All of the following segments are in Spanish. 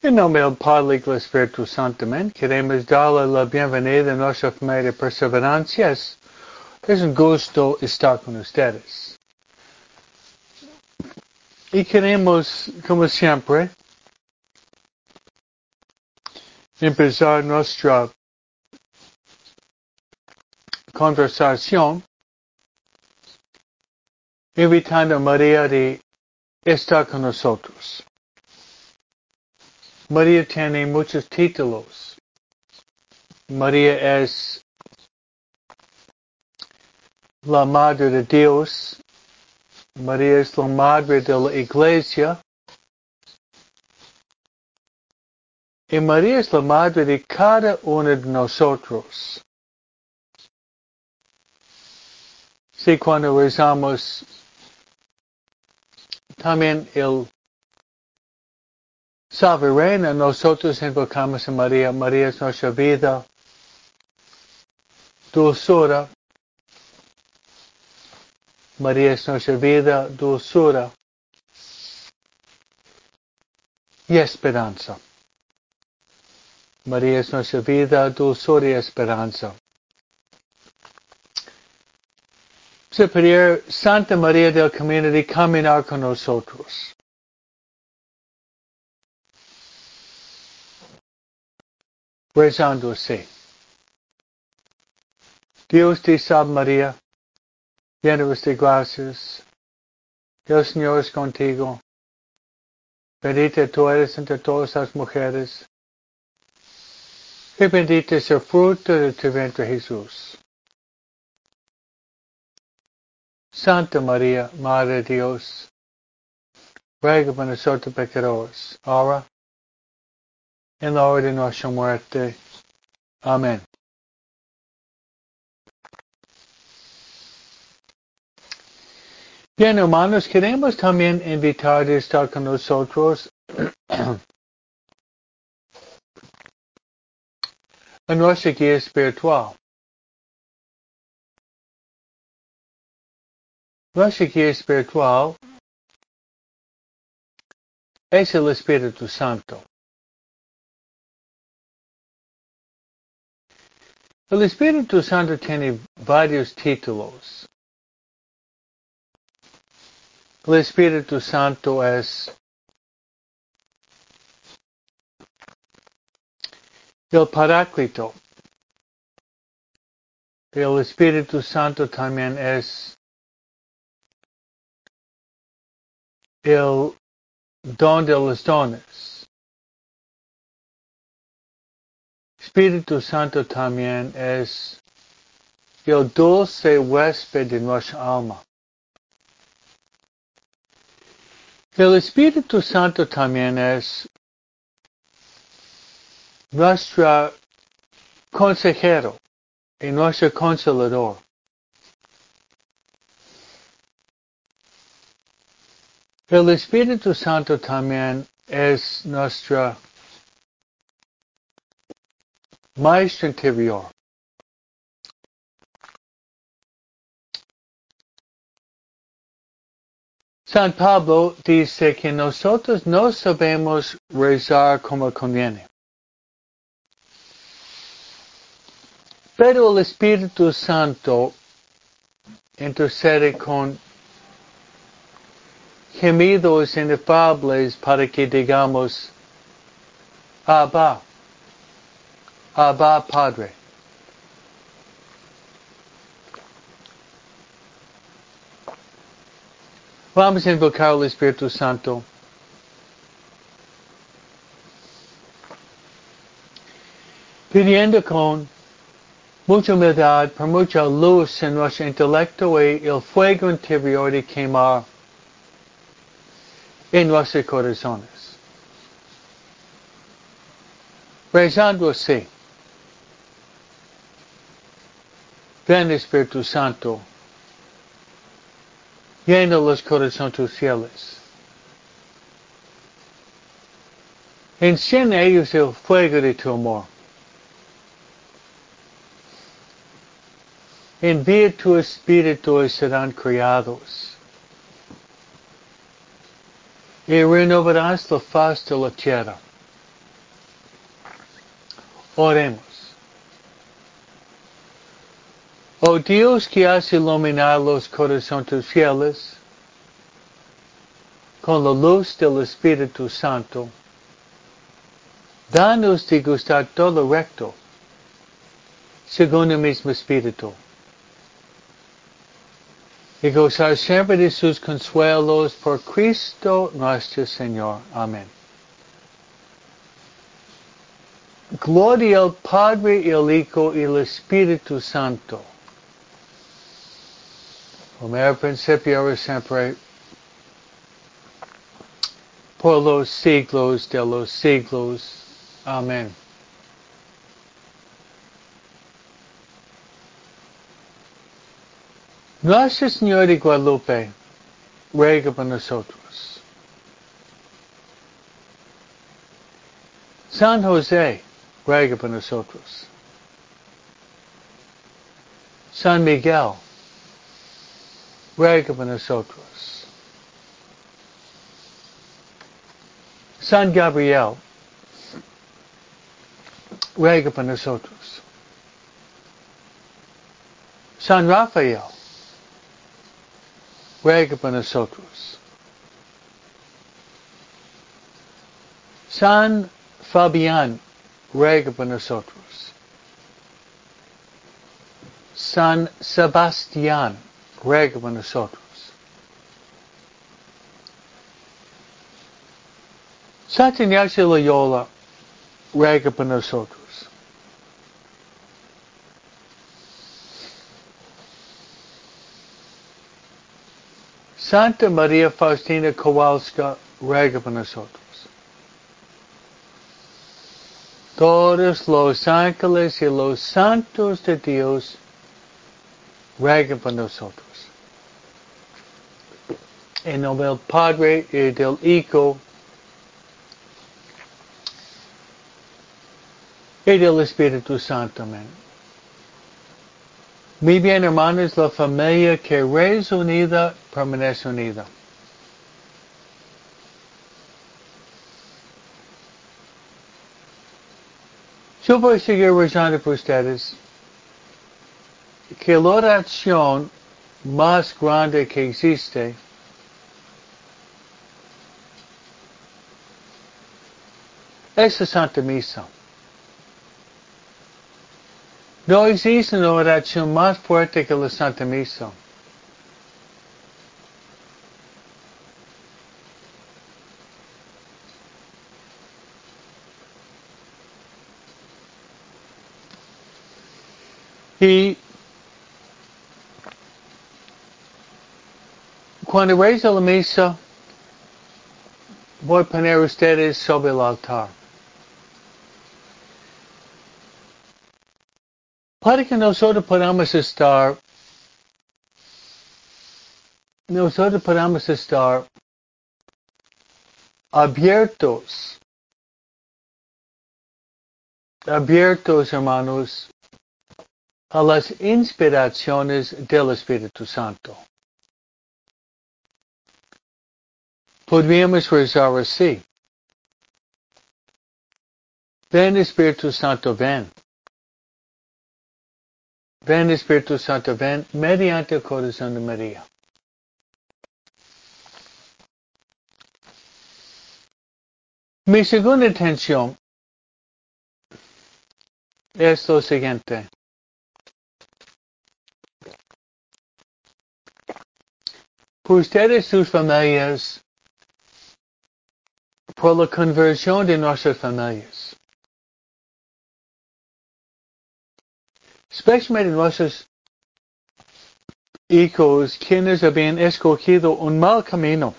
En nombre del Padre y Espíritu Santo, amén. Queremos darle la bienvenida a nuestra familia de perseverancias. Es un gusto estar con ustedes. Y queremos, como siempre, empezar nuestra conversación invitando a María de estar con nosotros. María tiene muchos títulos. María es la Madre de Dios. María es la Madre de la Iglesia. Y María es la Madre de cada uno de nosotros. Si cuando rezamos también el Salve Reina, nosotros invocamos a María. María es nuestra vida, dulzura. María es nuestra vida, dulzura y esperanza. María es nuestra vida, dulzura y esperanza. Superior Santa María del Camino de caminar con nosotros. Rezándose. Dios te salve María, llena de gracias. El Señor es contigo. Bendita tú eres entre todas las mujeres. Y bendito es el fruto de tu vientre Jesús. Santa María, Madre de Dios, ruega por nosotros pecadores, ahora en la hora de nuestra muerte. Amén. Bien, hermanos, queremos también invitar a estar con nosotros en nuestra guía espiritual. Nuestra guía espiritual es el Espíritu Santo. El Espíritu Santo tiene varios títulos. El Espíritu Santo es el Paráclito. El Espíritu Santo también es el don de los dones. Espíritu Santo también es el dulce huésped de nuestra alma. El Espíritu Santo también es nuestro consejero y nuestro consolador. El Espíritu Santo también es nuestra maestro interior. San Pablo dice que nosotros no sabemos rezar como conviene. Pero el Espíritu Santo intercede con gemidos inefables para que digamos, Abba, Abba Padre. Vamos invocar al Espíritu Santo. Pidiendo con mucha humildad, por mucha luz en nuestro intelecto y el fuego interior de quemar en nuestros corazones. Rezando así. Ven Espíritu Santo, llena los corazones tus fieles. Enciende ellos el fuego de tu amor. Envía tu espíritu y serán criados. Y renovarás la faz de la tierra. Oremos. Oh Dios que hace iluminar los corazones fieles con la luz del Espíritu Santo, danos de gustar todo recto, según el mismo Espíritu, y gozar siempre de sus consuelos por Cristo nuestro Señor. Amén. Gloria al Padre y al Hijo y al Espíritu Santo. Como era principio, siempre, por los siglos de los siglos. Amén. Nuestra Señora de Guadalupe, ruega por nosotros. San José, ruega por nosotros. San Miguel, por nosotros. San Gabriel, ruega por. San Rafael, ruega por. San Fabián, ruega por. San Sebastián, ruega por nosotros. Santa Ignacio Loyola, ruega por nosotros. Santa María Faustina Kowalska, ruega por nosotros. Todos los ángeles y los santos de Dios, rueguen por nosotros. En nombre del Padre y del Hijo y del Espíritu Santo. Amén. Muy bien, hermanos, la familia que es unida permanece unida. Yo voy a seguir rezando por ustedes que la oración más grande que existe es la Santa Misa. No existe una oración más fuerte que la Santa Misa. Y cuando reza la misa, voy a poner ustedes sobre el altar. Para que nosotros podamos estar, nosotros podamos estar abiertos, abiertos hermanos, a las inspiraciones del Espíritu Santo. Podríamos rezar así. Ven Espíritu Santo, ven. Ven Espíritu Santo, ven mediante el corazón de María. Mi segunda intención es lo siguiente. Ustedes, sus familias, por la conversión de nuestras familias. Especialmente nuestros hijos quienes habían escogido un mal camino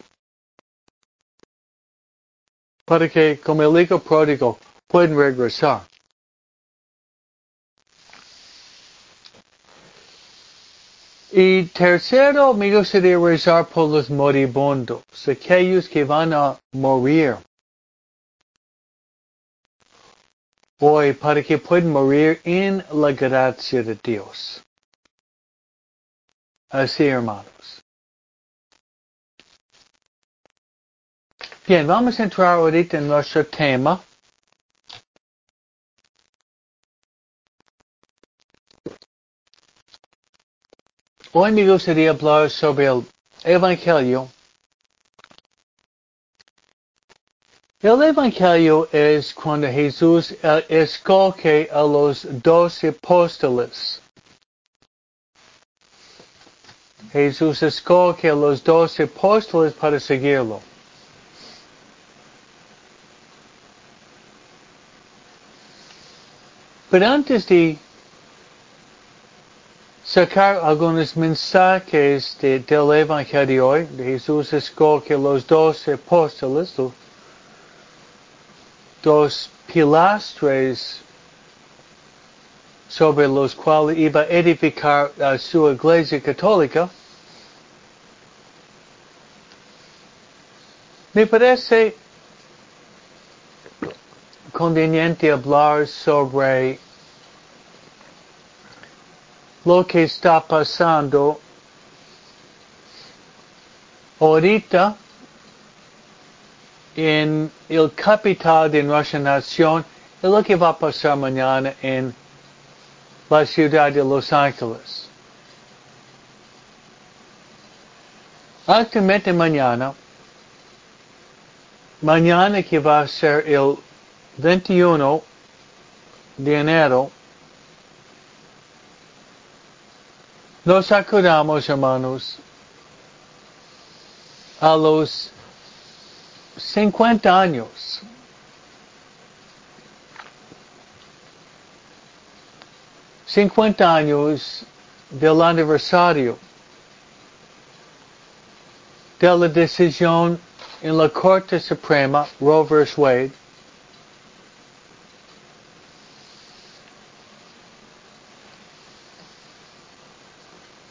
para que, como el hijo pródigo, puedan regresar. Y tercero, me gustaría rezar por los moribundos, aquellos que van a morir. hoy para que puedan morir en la gracia de Dios. Así, hermanos. Bien, vamos a entrar ahorita en nuestro tema. Hoy me gustaría hablar sobre el Evangelio El Evangelio es cuando Jesús eh, escoge a los doce apóstoles. Jesús escoge a los doce apóstoles para seguirlo. Pero antes de sacar algunos mensajes de, del Evangelio hoy, Jesús escoge los doce apóstoles, dos pilastres sobre los cuales iba a edificar a su iglesia católica, me parece conveniente hablar sobre lo que está pasando ahorita en el capital de nuestra nación y lo que va a pasar mañana en la ciudad de Los Ángeles. Actualmente mañana, mañana que va a ser el 21 de enero, nos acordamos, hermanos, a los 50 años cincuenta años del aniversario de la decisión en la Corte Suprema Roe vs. Wade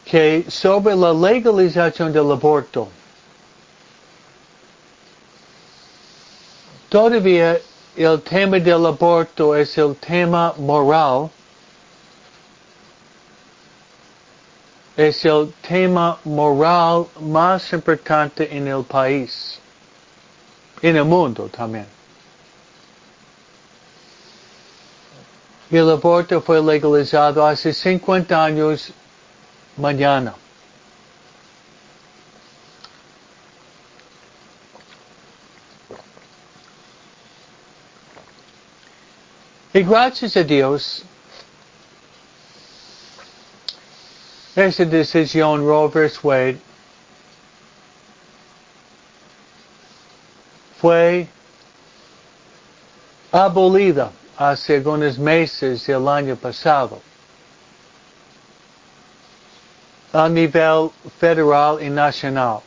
que sobre la legalización del aborto todavía el tema del aborto es el tema moral es el tema moral más importante en el país, en el mundo también. El aborto fue legalizado hace 50 años mañana. Y gracias a Dios, esa decisión Roe vs. Wade fue abolida hace algunos meses del año pasado a nivel federal y nacional.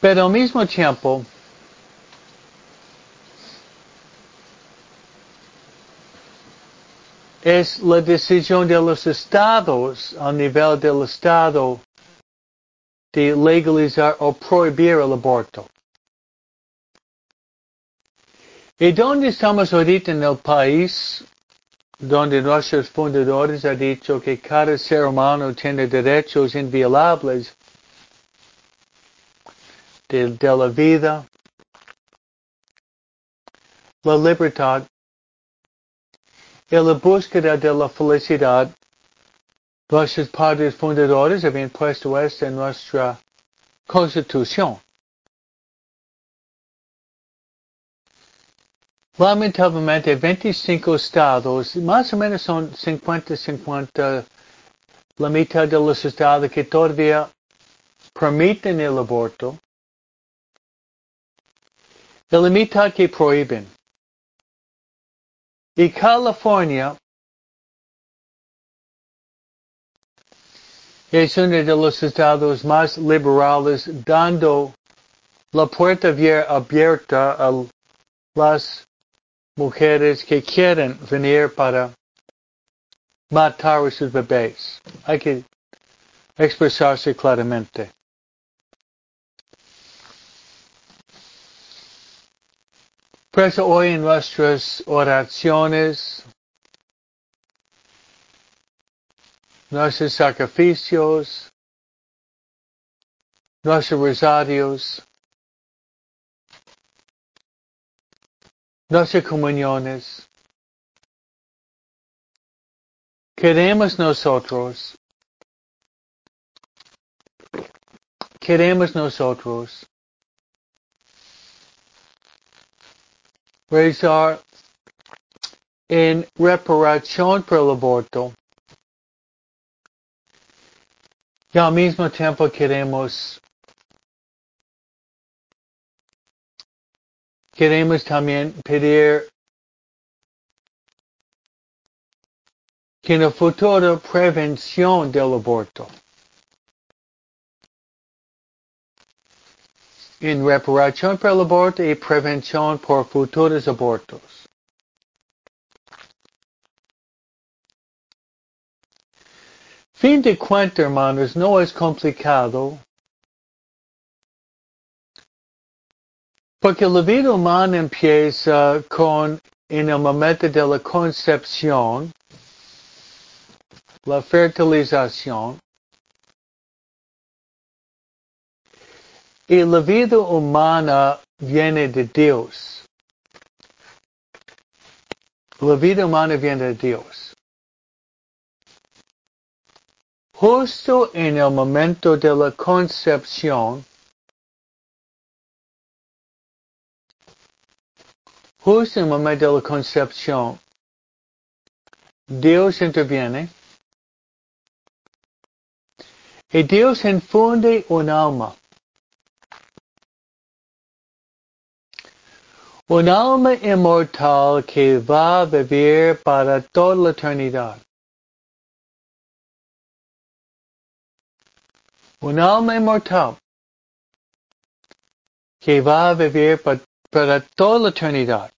Pero al mismo tiempo, es la decisión de los estados a nivel del estado de legalizar o prohibir el aborto. ¿Y dónde estamos ahorita en el país donde nuestros fundadores han dicho que cada ser humano tiene derechos inviolables de, de la vida, la libertad y la búsqueda de la felicidad. Nuestros padres fundadores habían puesto esto en nuestra constitución. Lamentablemente, 25 estados, más o menos son 50-50, la mitad de los estados que todavía permiten el aborto, la mitad que prohíben. Y California es uno de los estados más liberales, dando la puerta abierta a las mujeres que quieren venir para matar a sus bebés. Hay que expresarse claramente. Por eso hoy en nuestras oraciones, nuestros sacrificios, nuestros rosarios, nuestras comuniones. queremos nosotros, queremos nosotros rezar en reparación por el aborto y al mismo tiempo queremos queremos también pedir que en el futuro prevención del aborto. En reparación por el aborto y prevención por futuros abortos. Fin de cuentas, hermanos, no es complicado. Porque la vida humana empieza con, en el momento de la concepción, la fertilización y la vida humana viene de Dios. La vida humana viene de Dios. Justo en el momento de la concepción, justo en el momento de la concepción, Dios interviene y Dios infunde un alma. Un alma inmortal que va a vivir para toda la eternidad. Un alma inmortal que va a vivir para, para toda la eternidad.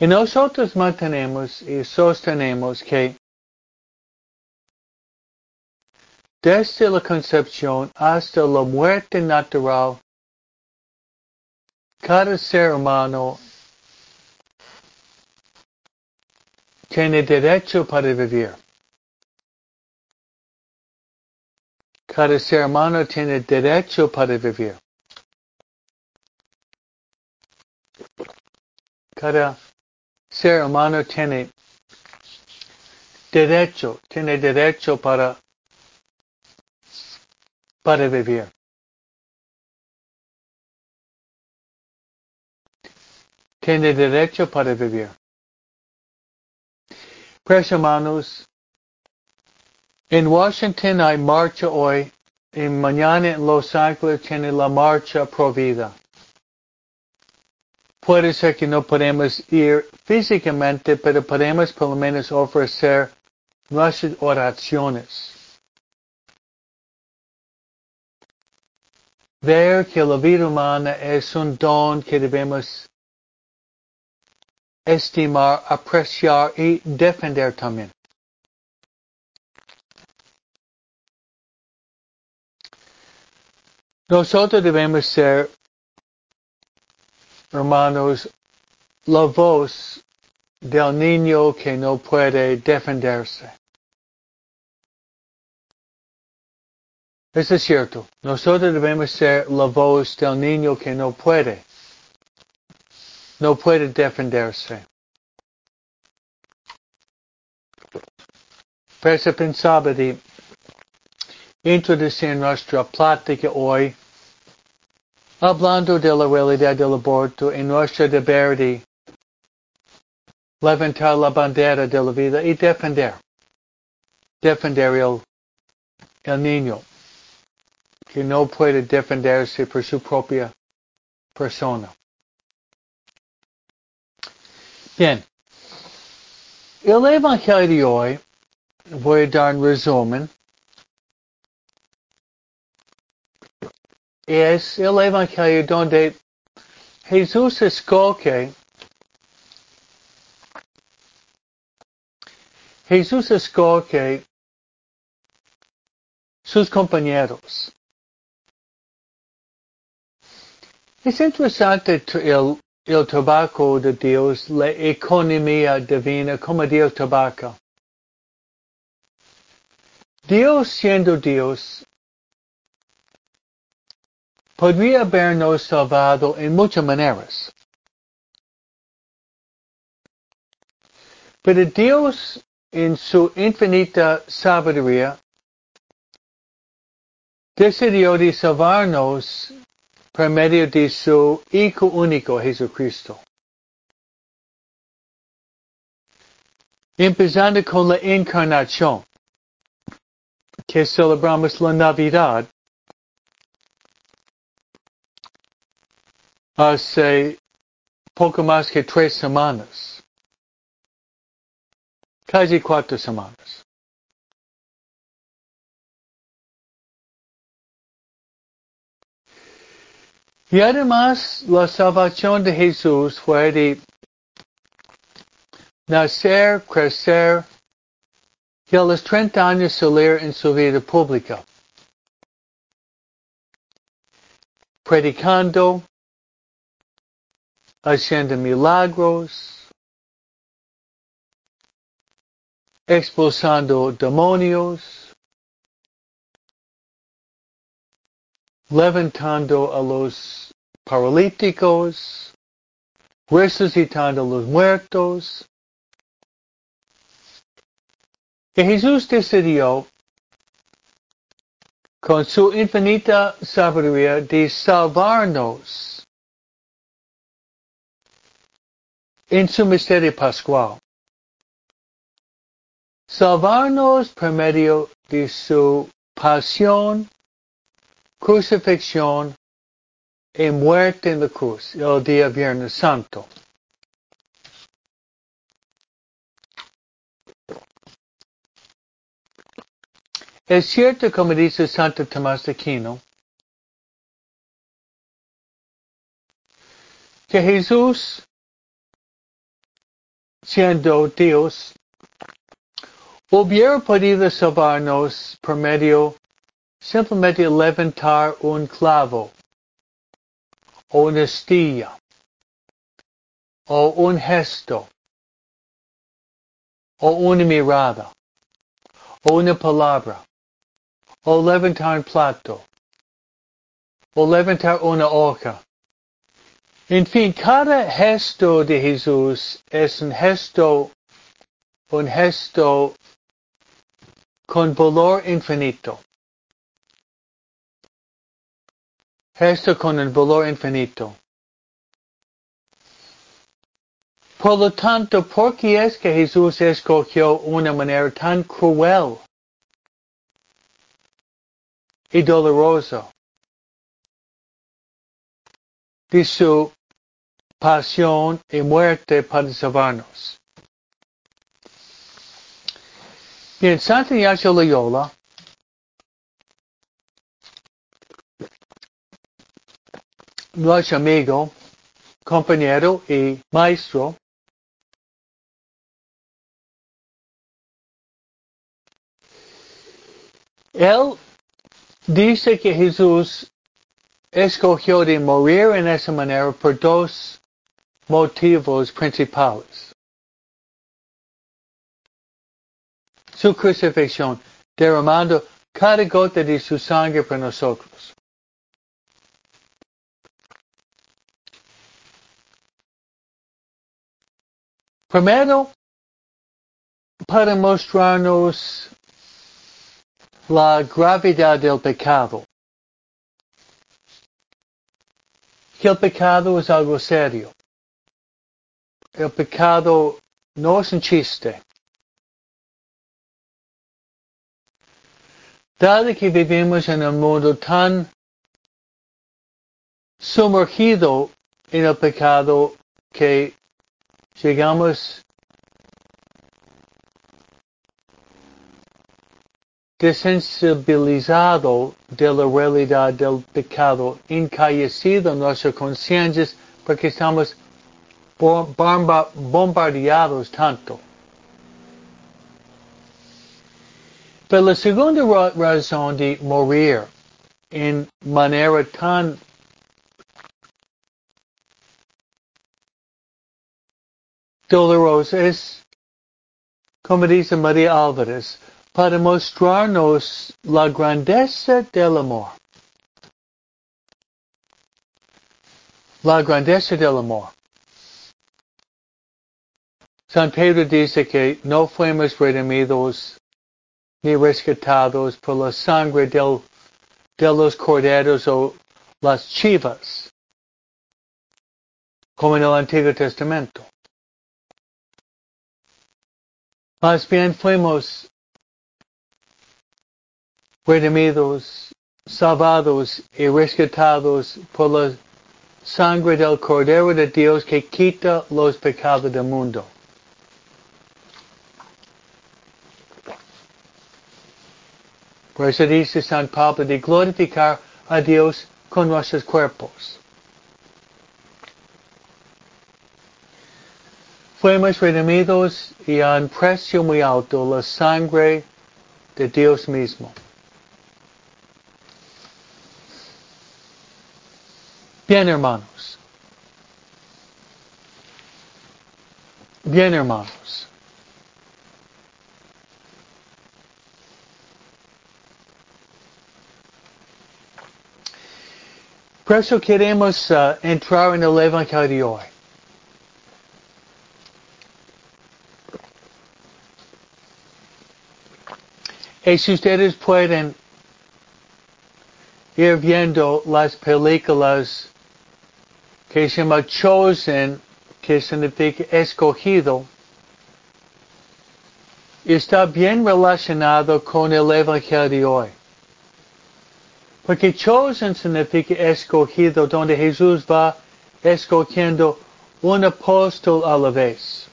Y nosotros mantenemos y sostenemos que desde la concepción hasta la muerte natural, cada ser humano tiene derecho para vivir. Cada ser humano tiene derecho para vivir. Cada ser humano tiene derecho, tiene derecho para para vivir. Tiene derecho para vivir. Pues hermanos, en Washington hay marcha hoy y mañana en Los Ángeles tiene la marcha pro vida. Puede ser que no podemos ir físicamente, pero podemos por lo menos ofrecer nuestras oraciones. ver que la vida humana es un don que debemos estimar, apreciar y defender también. Nosotros debemos ser, hermanos, la voz del niño que no puede defenderse. Eso es cierto. Nosotros debemos ser la voz del niño que no puede. No puede defenderse. Pero se pensaba de introducir nuestra plática hoy hablando de la realidad del aborto en nuestro deber de levantar la bandera de la vida y defender, defender el, el niño. Que no puede defenderse por su propia persona. Bien, el Evangelio de hoy, voy a dar un resumen, es el Evangelio donde Jesús escoge Jesús escoge sus compañeros. Es interesante el, el tabaco de Dios, la economía divina, como Dios tabaca. Dios siendo Dios, podría habernos salvado en muchas maneras. Pero Dios en su infinita sabiduría, decidió de salvarnos por de su Hijo único, Jesucristo. Empezando con la encarnación, que celebramos la Navidad, hace poco más que tres semanas, casi cuatro semanas. Y además la salvación de Jesús fue de nacer, crecer y a los 30 años salir en su vida pública, predicando, haciendo milagros, expulsando demonios, levantando a los paralíticos, resucitando a los muertos. Y Jesús decidió, con su infinita sabiduría, de salvarnos en su misterio pascual. Salvarnos por medio de su pasión, crucifixión y muerte en la cruz el día Viernes Santo. Es cierto, como dice Santo Tomás de Aquino, que Jesús, siendo Dios, hubiera podido salvarnos por medio simplemente levantar un clavo, o una astilla, o un gesto, o una mirada, o una palabra, o levantar un plato, o levantar una hoja. En fin, cada gesto de Jesús es un gesto, un gesto con valor infinito. Gesto con un valor infinito. Por lo tanto, ¿por qué es que Jesús escogió una manera tan cruel y dolorosa de su pasión y muerte para salvarnos? Bien, Santa Ignacio Loyola nuestro amigo, compañero y maestro, él dice que Jesús escogió de morir en esa manera por dos motivos principales. Su crucifixión, derramando cada gota de su sangre por nosotros. Primero, para mostrarnos la gravedad del pecado. Que el pecado es algo serio. El pecado no es un chiste. Dado que vivimos en un mundo tan sumergido en el pecado que llegamos desensibilizado de la realidad del pecado, encallecido en nuestras conciencias porque estamos bombardeados tanto. Pero la segunda razón de morir en manera tan dolorosa es, como dice María Álvarez, para mostrarnos la grandeza del amor. La grandeza del amor. San Pedro dice que no fuimos redimidos ni rescatados por la sangre de los corderos o las chivas, como en el Antiguo Testamento. Más bien fuimos redimidos, salvados y rescatados por la sangre del Cordero de Dios que quita los pecados del mundo. Por eso dice San Pablo de glorificar a Dios con nuestros cuerpos. Fuimos redimidos y a un precio muy alto la sangre de Dios mismo. Bien, hermanos. Bien, hermanos. Por eso queremos uh, entrar en el Evangelio hoy. Y si ustedes pueden ir viendo las películas que se llama chosen, que significa escogido, está bien relacionado con el Evangelio de hoy. Porque chosen significa escogido, donde Jesús va escogiendo un apóstol a la vez.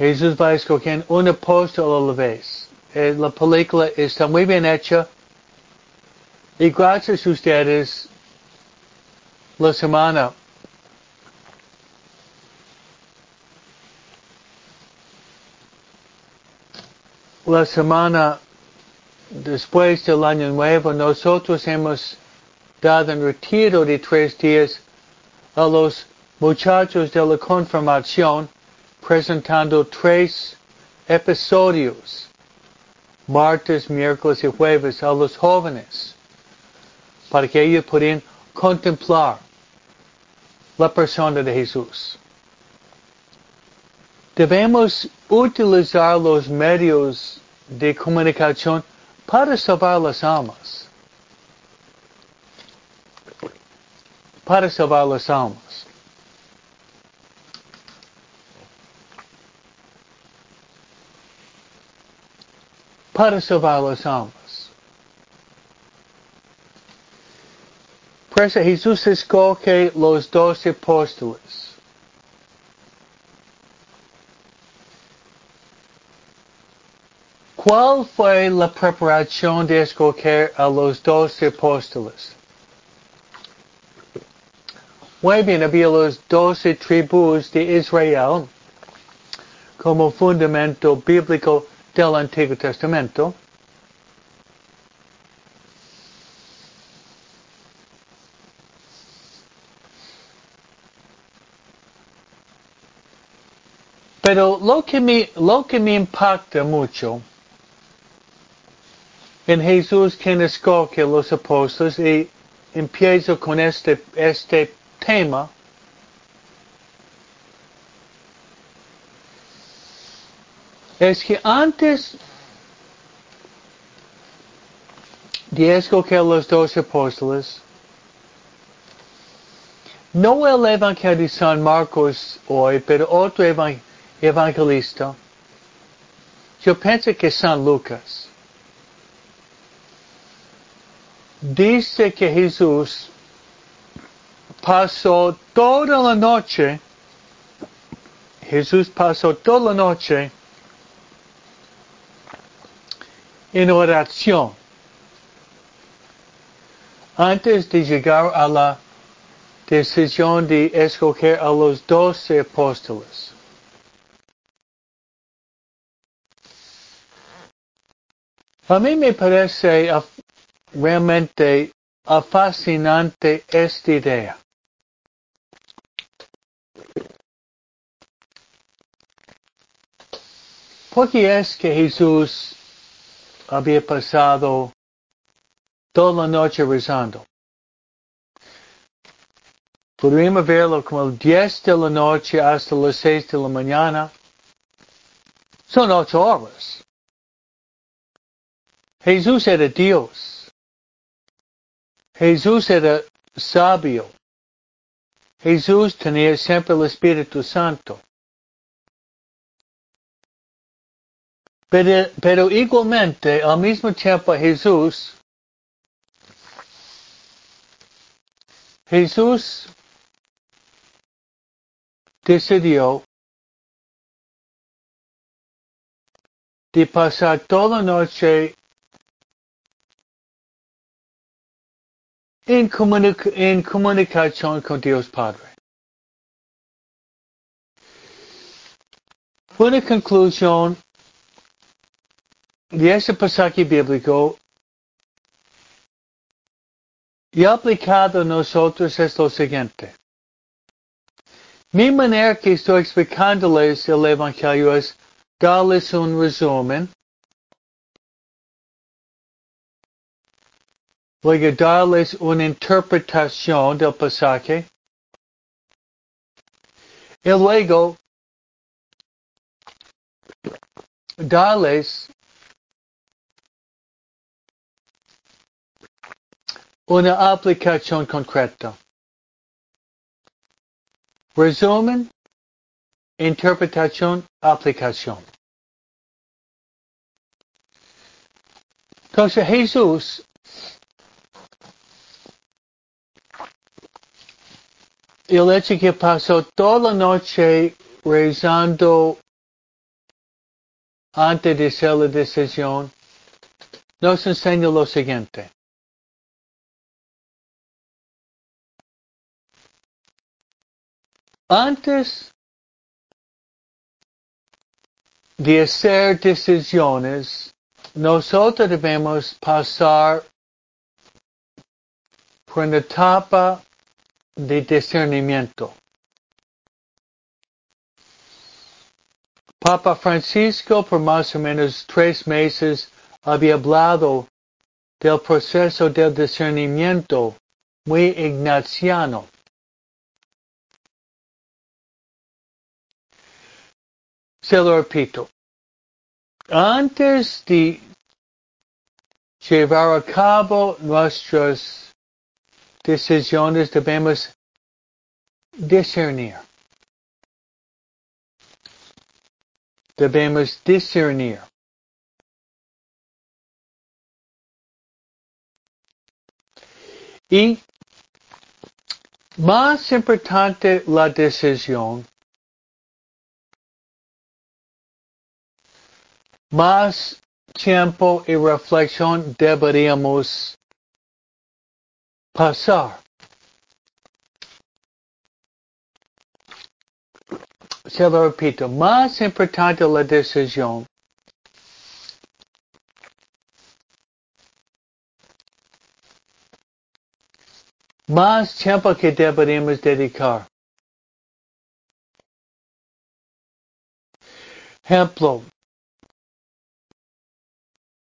Jesús va escogiendo un apóstol a la vez. Eh, la película está muy bien hecha. Y gracias a ustedes, la semana la semana después del año nuevo, nosotros hemos dado un retiro de tres días a los muchachos de la confirmación presentando tres episodios, martes, miércoles y jueves, a los jóvenes, para que ellos puedan contemplar la persona de Jesús. Debemos utilizar los medios de comunicación para salvar las almas. Para salvar las almas. Para salvar las almas. Por eso Jesús escoge los doce apóstoles. ¿Cuál fue la preparación de escoger a los doce apóstoles? Muy bien, había los doce tribus de Israel como fundamento bíblico del Antiguo Testamento. Pero lo que me, lo que me impacta mucho en Jesús quien escoge los apóstoles y empiezo con este, este tema. Es que antes de escoger los dos apóstoles, no el Evangelio de San Marcos hoy, pero otro evangelista, yo pienso que San Lucas. dice que Jesús pasó toda la noche, Jesús pasó toda la noche en oración antes de llegar a la decisión de escoger a los doce apóstoles. A mí me parece realmente fascinante esta idea. ¿Por qué es que Jesús había pasado toda la noche rezando? Podríamos verlo como el 10 de la noche hasta las 6 de la mañana. Son ocho horas. Jesús era Dios. Jesús era sabio. Jesús tenía siempre el Espíritu Santo. Pero, pero igualmente, al mismo tiempo, Jesús, Jesús decidió de pasar toda la noche en, comunica en comunicación con Dios Padre. Una conclusión de ese pasaje bíblico y aplicado a nosotros es lo siguiente. Mi manera que estoy explicándoles el Evangelio es darles un resumen, luego darles una interpretación del pasaje, y luego darles una aplicación concreta. Resumen, interpretación, aplicación. Entonces Jesús el hecho que pasó toda la noche rezando antes de hacer la decisión nos enseña lo siguiente. Antes de hacer decisiones, nosotros debemos pasar por una etapa de discernimiento. Papa Francisco por más o menos tres meses había hablado del proceso del discernimiento muy ignaciano. Se lo repito. Antes de llevar a cabo nuestras decisiones debemos discernir. Debemos discernir. Y más importante la decisión más tiempo y reflexión deberíamos pasar. Se lo repito, más importante la decisión. Más tiempo que deberíamos dedicar. Ejemplo,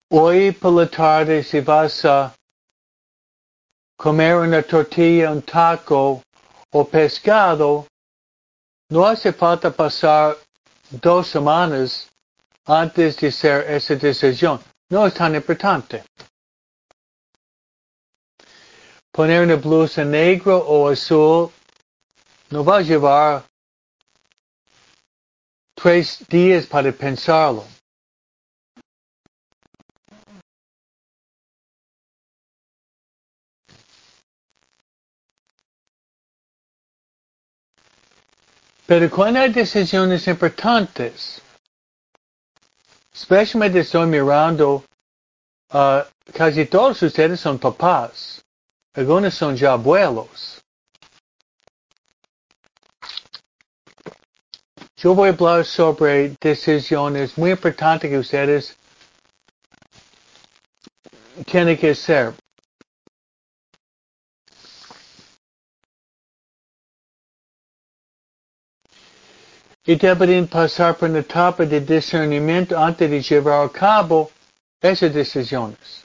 Hoy por la tarde si vas a comer una tortilla, un taco o pescado, no hace falta pasar dos semanas antes de hacer esa decisión. No es tan importante. Poner una blusa negra o azul no va a llevar tres días para pensarlo. Pero cuando hay decisiones importantes, especialmente estoy mirando, uh, casi todos ustedes son papás, algunos son ya abuelos. Yo voy a hablar sobre decisiones muy importantes que ustedes tienen que hacer. Y deben pasar por una etapa de discernimiento antes de llevar a cabo esas decisiones.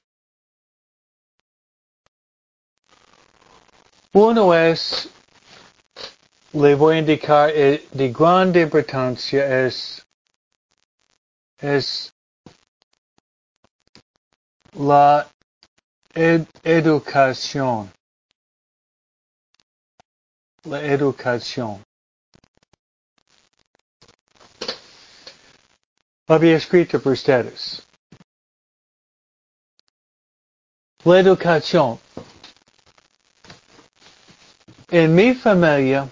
Uno es le voy a indicar eh, de grande importancia es, es la ed educación. La educación. Había escrito por ustedes. La educación. En mi familia,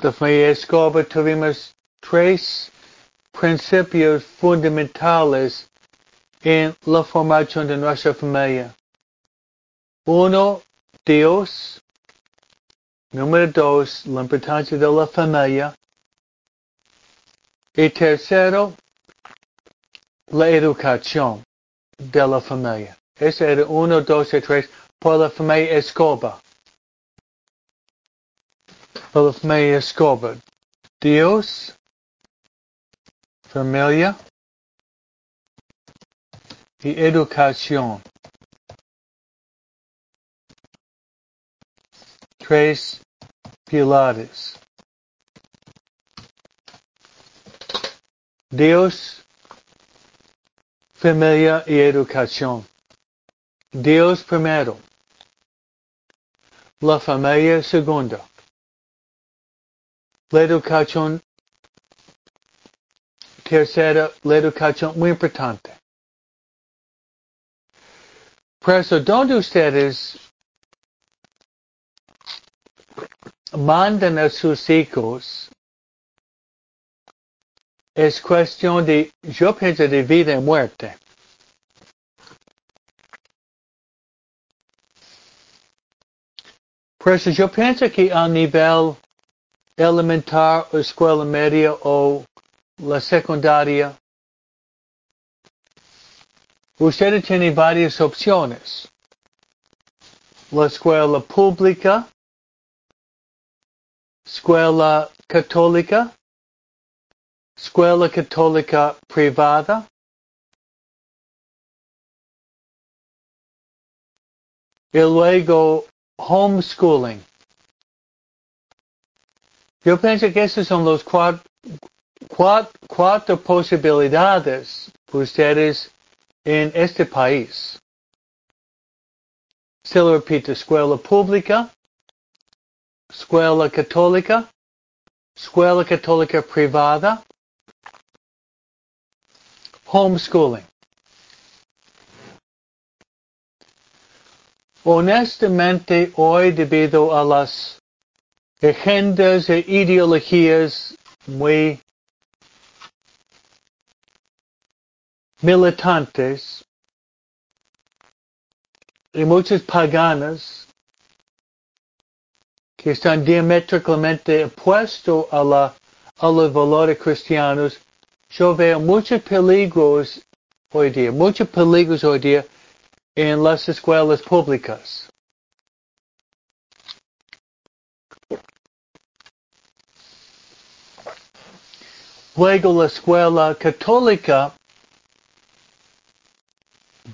la familia Escobar, tuvimos tres principios fundamentales en la formación de nuestra familia. Uno, Dios. Número dos, la importancia de la familia. Y tercero, la educación de la familia. Ese era uno, dos y tres por la familia Escobar. Por la familia Escobar. Dios, familia, y educación. Tres pilares. Dios, familia y educación. Dios primero. La familia segunda. La educación tercera, la educación muy importante. Por eso, donde ustedes mandan a sus hijos, es cuestión de, yo pienso de vida y muerte. Por eso yo pienso que a nivel elemental o escuela media o la secundaria, Usted tiene varias opciones. La escuela pública, escuela católica, escuela católica privada, y luego homeschooling. Yo pienso que esas son las cuatro, cuatro, cuatro posibilidades ustedes en este país. Se lo repito, escuela pública, escuela católica, escuela católica privada, homeschooling. Honestamente, hoy debido a las agendas e ideologías muy militantes y muchas paganas que están diametralmente opuestos a, a los valores cristianos, yo veo muchos peligros hoy día, muchos peligros hoy día en las escuelas públicas. Luego la escuela católica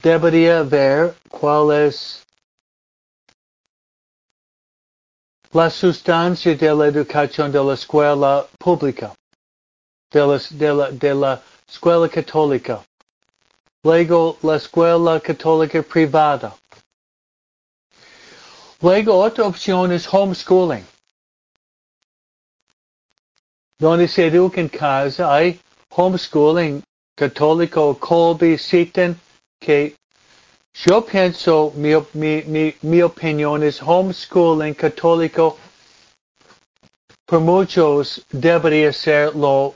debería ver cuál es la sustancia de la educación de la escuela pública, de la, de la, de la escuela católica. Luego la escuela católica privada. Luego otra opción es homeschooling. Donde se educa en casa hay homeschooling católico, Colby, Seton, que yo pienso, mi, mi, mi, mi opinión es homeschooling católico por muchos debería ser lo,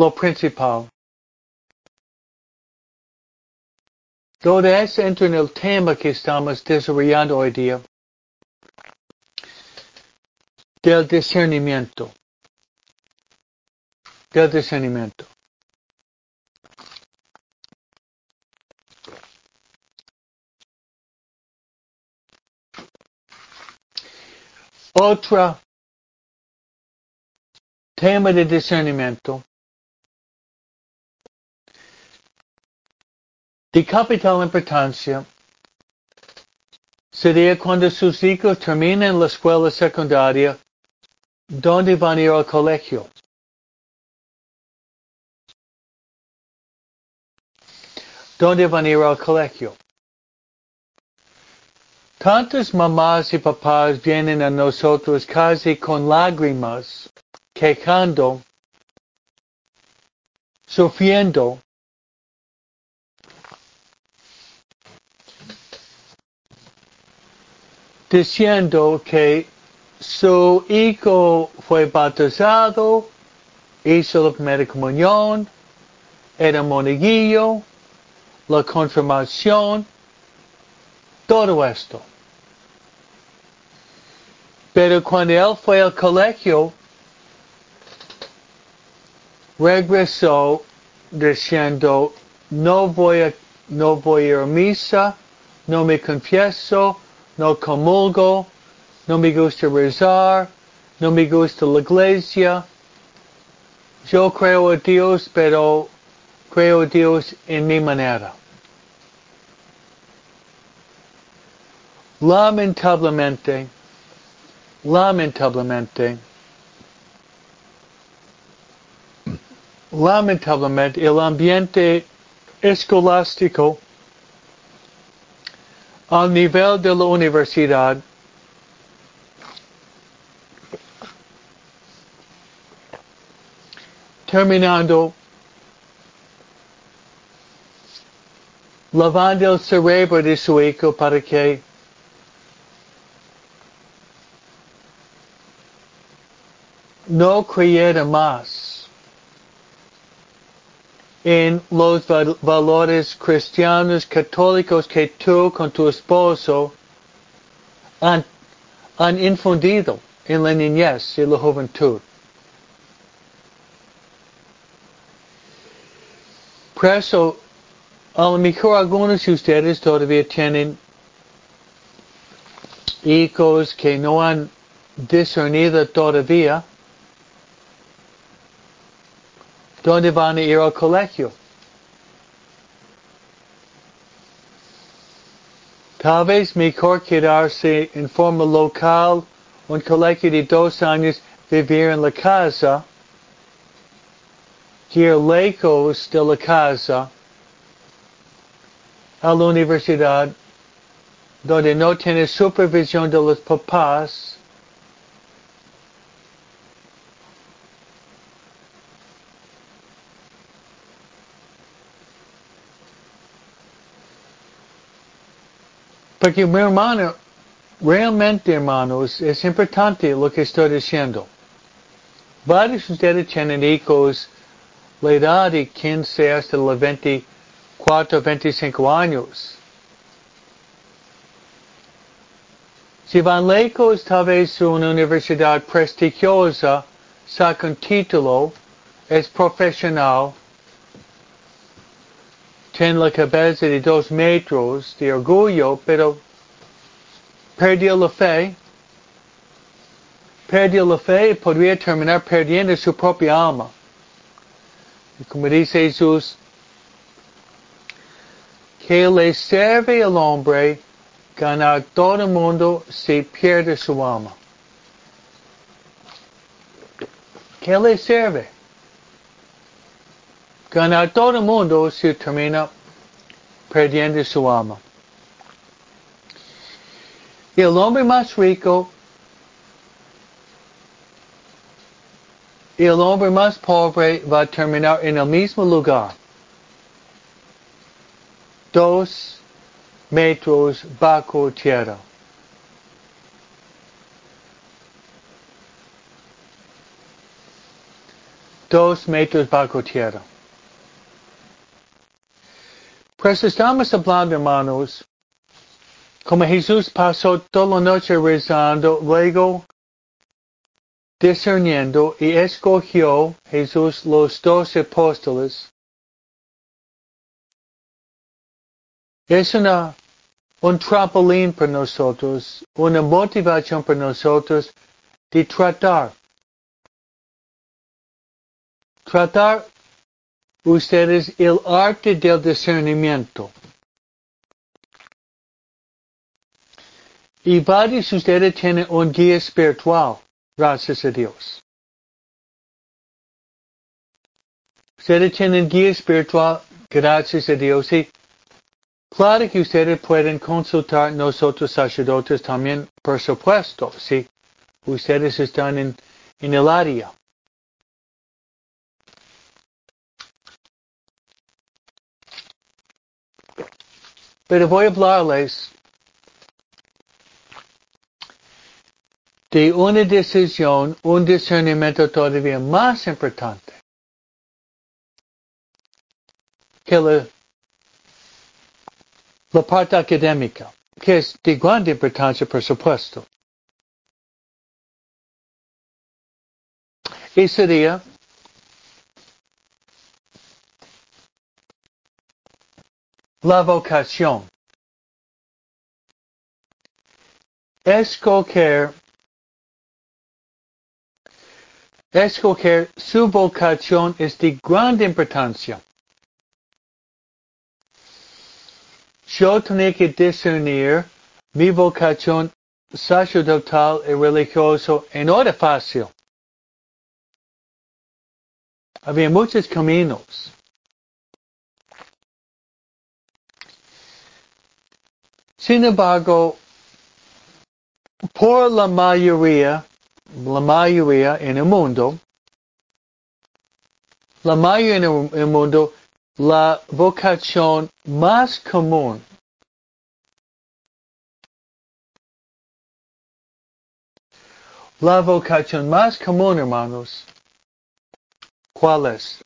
lo principal. Todo eso entra en el tema que estamos desarrollando hoy día del discernimiento. Del discernimiento. Otro tema de discernimiento de capital importancia sería cuando sus hijos terminen la escuela secundaria, ¿dónde van a ir al colegio? ¿Dónde van a ir al colegio? Tantas mamás y papás vienen a nosotros casi con lágrimas, quejando, sufriendo, diciendo que su hijo fue bautizado, hizo la primera comunión, era monaguillo, la confirmación, todo esto. Pero cuando él fue al colegio, regresó diciendo, no voy a, no voy a misa, no me confieso, no comulgo, no me gusta rezar, no me gusta la iglesia. Yo creo a Dios, pero creo a Dios en mi manera. Lamentablemente, lamentablemente, lamentablemente el ambiente escolástico al nivel de la universidad terminando lavando el cerebro de su hijo para que no creyera más en los valores cristianos católicos que tú con tu esposo han, han infundido en la niñez y la juventud. Por eso, a lo mejor algunos de ustedes todavía tienen hijos que no han discernido todavía ¿Dónde van a ir al colegio? Tal vez mejor quedarse en forma local, un colegio de dos años, vivir en la casa, ir lejos de la casa, a la universidad, donde no tiene supervisión de los papás, Porque mi hermano, realmente hermanos, es importante lo que estoy diciendo. Varios de ustedes tienen hijos la edad de 15 hasta los 24, 25 años. Si van lejos, tal vez una universidad prestigiosa, saca un título, es profesional, tiene la cabeza de dos metros de orgullo, pero perdió la fe. Perdió la fe y podría terminar perdiendo su propia alma. Y como dice Jesús, que le sirve al hombre ganar todo el mundo si pierde su alma. ¿Qué le sirve? Ganar todo el mundo se termina perdiendo su alma. Y el hombre más rico y el hombre más pobre va a terminar en el mismo lugar. Dos metros bajo tierra. Dos metros bajo tierra. Estamos hablando, hermanos, como Jesús pasó toda la noche rezando, luego discerniendo y escogió Jesús los dos apóstoles. Es una, un trampolín para nosotros, una motivación para nosotros de tratar. Tratar ustedes el arte del discernimiento. Y varios de ustedes tienen un guía espiritual, gracias a Dios. Ustedes tienen guía espiritual, gracias a Dios. Y claro que ustedes pueden consultar nosotros sacerdotes también, por supuesto, si ustedes están en, en el área. Pero voy a hablarles de una decisión, un discernimiento todavía más importante que la, parte académica, que es de gran importancia, por supuesto. Y sería la vocación. Escoger, escoger su vocación es de gran importancia. Yo tenía que discernir mi vocación sacerdotal y religioso en hora fácil. Había muchos caminos. Sin embargo, por la mayoría, la mayoría en el mundo, la mayoría en el mundo, la vocación más común La vocación más común, hermanos, ¿cuál es?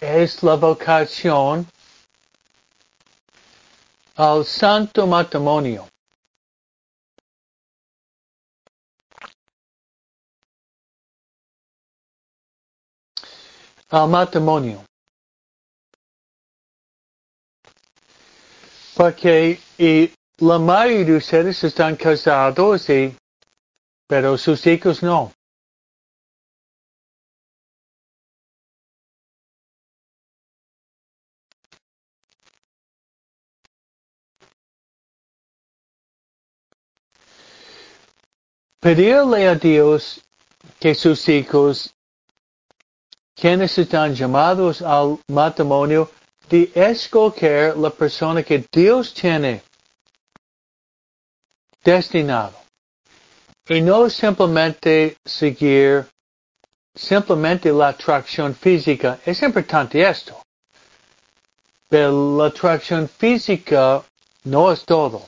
Es la vocación al santo matrimonio. Al matrimonio. Porque y la mayoría de ustedes están casados y, pero sus hijos no. Pedirle a Dios que sus hijos, quienes están llamados al matrimonio, de escoger la persona que Dios tiene destinado. Y no simplemente seguir simplemente la atracción física. Es importante esto. Pero la atracción física no es todo.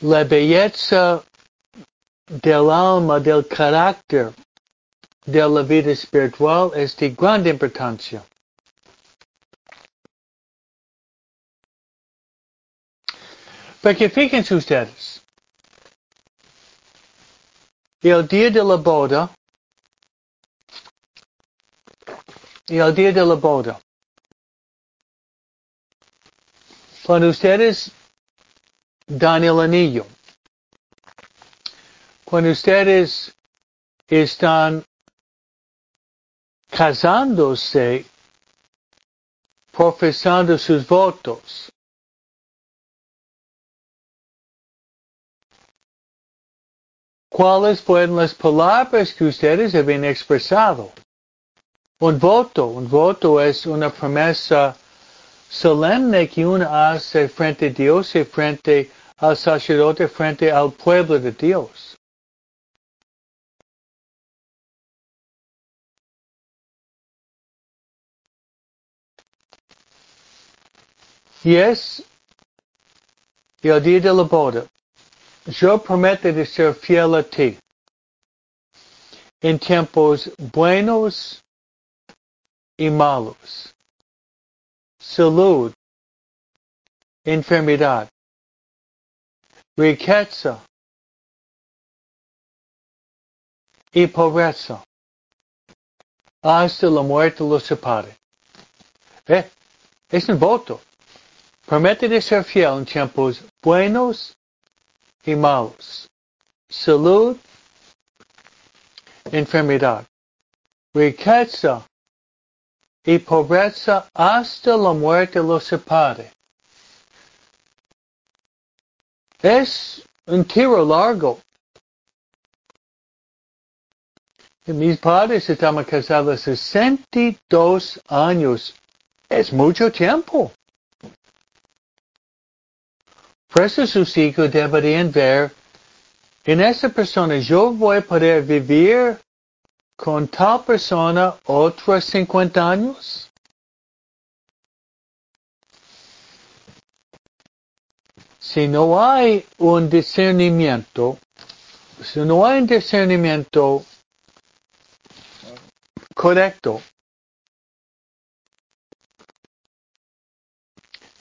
La belleza del alma, del carácter de la vida espiritual es de gran importancia. Porque fíjense ustedes, el día de la boda, el día de la boda, cuando ustedes Daniel Anillo. Cuando ustedes están casándose, profesando sus votos, ¿cuáles fueron las palabras que ustedes habían expresado? Un voto, un voto es una promesa solemne que uno hace frente a Dios y frente al sacerdote frente al pueblo de Dios. Y es el día de la boda. Yo prometo de ser fiel a ti en tiempos buenos y malos. Salud, enfermedad, riqueza y pobreza hasta la muerte los separe. ¿Eh? Es un voto. Promete de ser fiel en tiempos buenos y malos. Salud, enfermedad, riqueza y pobreza hasta la muerte los separe. Es un tiro largo. Y mis padres estaban casados 62 años. Es mucho tiempo. Por eso sus hijos deberían ver en esa persona, yo voy a poder vivir con tal persona otros 50 años. Si no hay un discernimiento, si no hay un discernimiento correcto,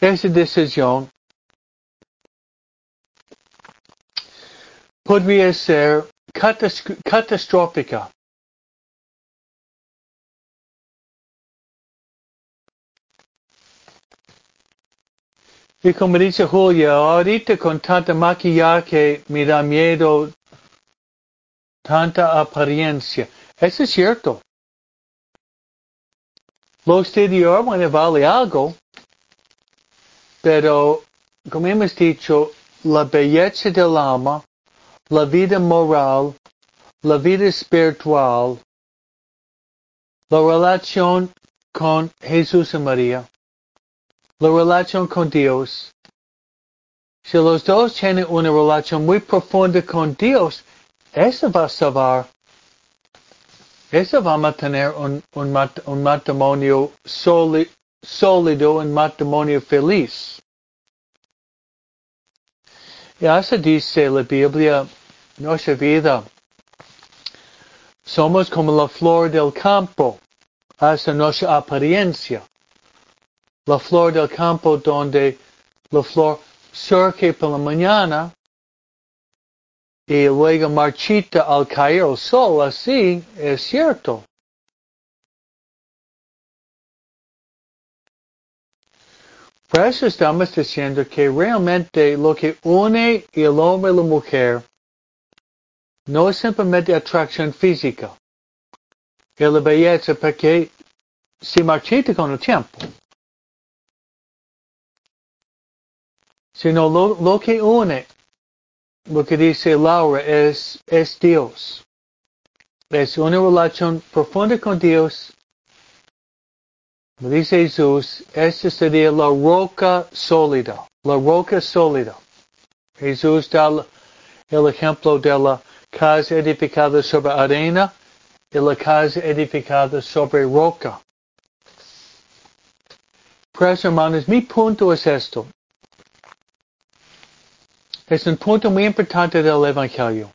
esa decisión podría ser catastrófica. Y como dice Julia, ahorita con tanta maquillaje me da miedo tanta apariencia. Eso es cierto. Lo exterior, bueno, vale algo, pero como hemos dicho, la belleza del alma la vida moral, la vida espiritual, la relación con Jesús y María, la relación con Dios. Si los dos tienen una relación muy profunda con Dios, eso va a salvar. Eso va a mantener un, un, matrimonio sólido, un matrimonio feliz. Y así dice la Biblia, nuestra vida. Somos como la flor del campo, hasta nuestra apariencia. La flor del campo donde la flor surge por la mañana y luego marchita al caer el sol, así es cierto. Por eso estamos diciendo que realmente lo que une el hombre y la mujer no es simplemente atracción física. Es la belleza porque se marchita con el tiempo. Sino lo, lo que une, lo que dice Laura, es, Dios. Es una relación profunda con Dios. Como dice Jesús, esta sería la roca sólida. La roca sólida. Jesús da el ejemplo de la casa edificada sobre arena y la casa edificada sobre roca. Pues hermanos, mi punto es esto. Es un punto muy importante del Evangelio.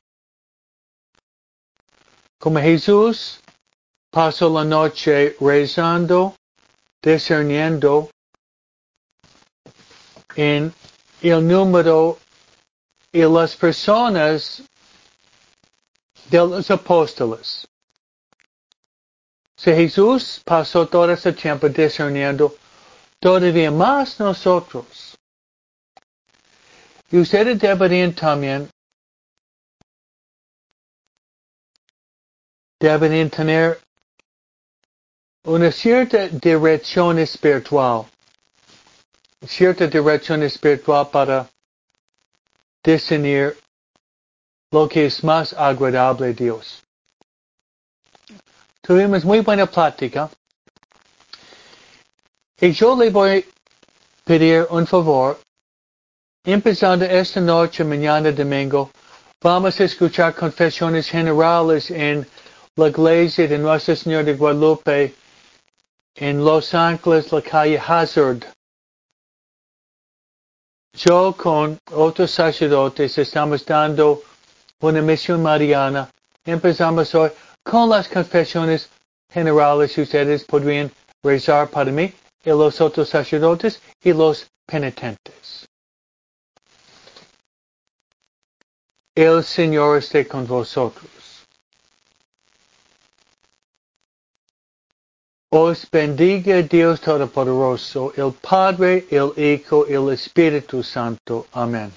Como Jesús pasó la noche rezando, discerniendo en el número y las personas de los apóstoles. Si Jesús pasó todo ese tiempo discerniendo, todavía más nosotros. Y ustedes deberían también deberían tener una cierta dirección espiritual, cierta dirección espiritual para discernir lo que es más agradable a Dios. Tuvimos muy buena plática. Y yo le voy a pedir un favor. Empezando esta noche, mañana domingo, vamos a escuchar confesiones generales en la iglesia de Nuestra Señora de Guadalupe en Los Ángeles, la calle Hazard. Yo con otros sacerdotes estamos dando una misión mariana. Empezamos hoy con las confesiones generales. Ustedes podrían rezar para mí y los otros sacerdotes y los penitentes. El Señor esté con vosotros. Os bendiga Dios Todopoderoso, el Padre, el Hijo el Espíritu Santo. Amén.